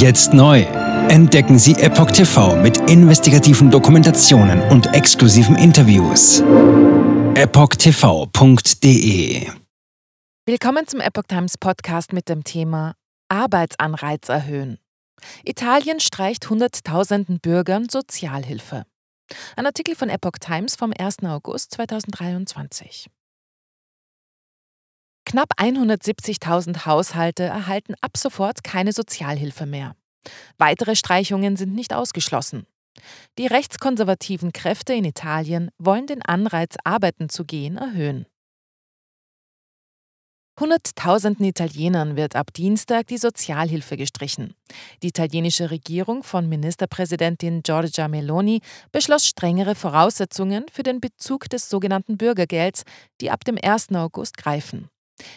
Jetzt neu. Entdecken Sie Epoch TV mit investigativen Dokumentationen und exklusiven Interviews. EpochTV.de Willkommen zum Epoch Times Podcast mit dem Thema Arbeitsanreiz erhöhen. Italien streicht Hunderttausenden Bürgern Sozialhilfe. Ein Artikel von Epoch Times vom 1. August 2023. Knapp 170.000 Haushalte erhalten ab sofort keine Sozialhilfe mehr. Weitere Streichungen sind nicht ausgeschlossen. Die rechtskonservativen Kräfte in Italien wollen den Anreiz, arbeiten zu gehen, erhöhen. Hunderttausenden Italienern wird ab Dienstag die Sozialhilfe gestrichen. Die italienische Regierung von Ministerpräsidentin Giorgia Meloni beschloss strengere Voraussetzungen für den Bezug des sogenannten Bürgergelds, die ab dem 1. August greifen.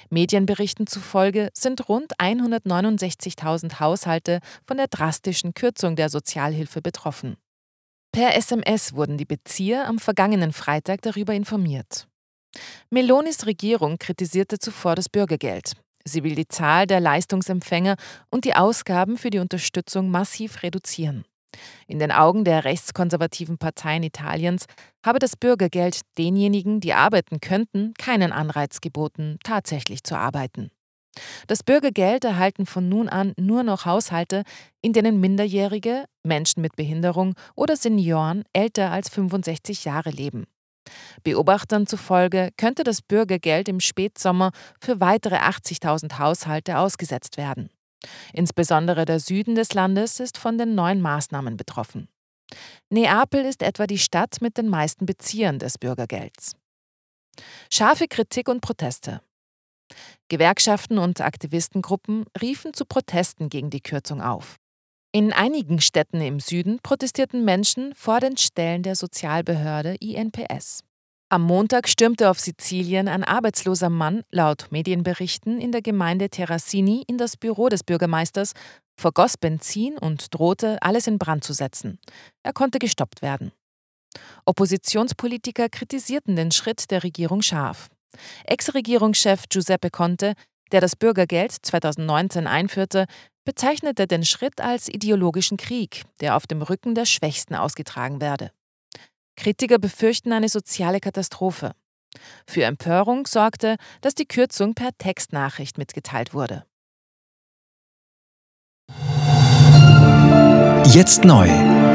Medienberichten zufolge sind rund 169.000 Haushalte von der drastischen Kürzung der Sozialhilfe betroffen. Per SMS wurden die Bezieher am vergangenen Freitag darüber informiert. Melonis Regierung kritisierte zuvor das Bürgergeld. Sie will die Zahl der Leistungsempfänger und die Ausgaben für die Unterstützung massiv reduzieren. In den Augen der rechtskonservativen Parteien Italiens habe das Bürgergeld denjenigen, die arbeiten könnten, keinen Anreiz geboten, tatsächlich zu arbeiten. Das Bürgergeld erhalten von nun an nur noch Haushalte, in denen Minderjährige, Menschen mit Behinderung oder Senioren älter als 65 Jahre leben. Beobachtern zufolge könnte das Bürgergeld im Spätsommer für weitere 80.000 Haushalte ausgesetzt werden. Insbesondere der Süden des Landes ist von den neuen Maßnahmen betroffen. Neapel ist etwa die Stadt mit den meisten Beziehern des Bürgergelds. Scharfe Kritik und Proteste. Gewerkschaften und Aktivistengruppen riefen zu Protesten gegen die Kürzung auf. In einigen Städten im Süden protestierten Menschen vor den Stellen der Sozialbehörde INPS. Am Montag stürmte auf Sizilien ein arbeitsloser Mann, laut Medienberichten, in der Gemeinde Terracini in das Büro des Bürgermeisters, vergoss Benzin und drohte, alles in Brand zu setzen. Er konnte gestoppt werden. Oppositionspolitiker kritisierten den Schritt der Regierung scharf. Ex-Regierungschef Giuseppe Conte, der das Bürgergeld 2019 einführte, bezeichnete den Schritt als ideologischen Krieg, der auf dem Rücken der Schwächsten ausgetragen werde. Kritiker befürchten eine soziale Katastrophe. Für Empörung sorgte, dass die Kürzung per Textnachricht mitgeteilt wurde. Jetzt neu.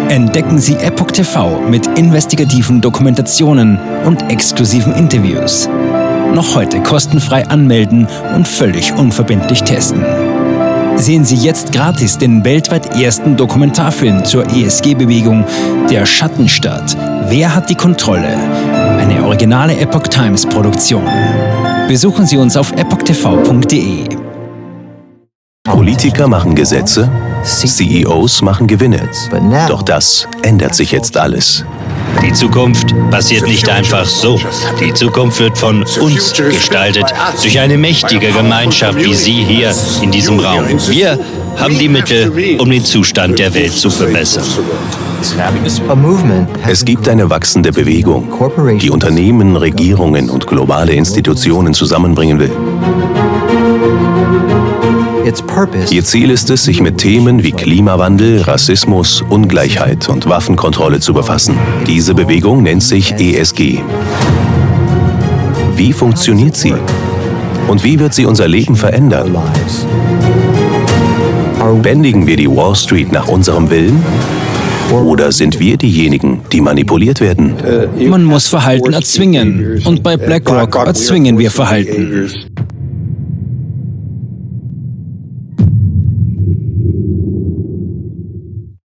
Entdecken Sie Epoch TV mit investigativen Dokumentationen und exklusiven Interviews. Noch heute kostenfrei anmelden und völlig unverbindlich testen. Sehen Sie jetzt gratis den weltweit ersten Dokumentarfilm zur ESG-Bewegung Der Schattenstaat. Wer hat die Kontrolle? Eine originale Epoch Times Produktion. Besuchen Sie uns auf epochtv.de. Politiker machen Gesetze, CEOs machen Gewinne. Doch das ändert sich jetzt alles. Die Zukunft passiert nicht einfach so. Die Zukunft wird von uns gestaltet, durch eine mächtige Gemeinschaft wie Sie hier in diesem Raum. Wir haben die Mittel, um den Zustand der Welt zu verbessern. Es gibt eine wachsende Bewegung, die Unternehmen, Regierungen und globale Institutionen zusammenbringen will. Ihr Ziel ist es, sich mit Themen wie Klimawandel, Rassismus, Ungleichheit und Waffenkontrolle zu befassen. Diese Bewegung nennt sich ESG. Wie funktioniert sie? Und wie wird sie unser Leben verändern? Bändigen wir die Wall Street nach unserem Willen? Oder sind wir diejenigen, die manipuliert werden? Man muss Verhalten erzwingen. Und bei BlackRock erzwingen wir Verhalten.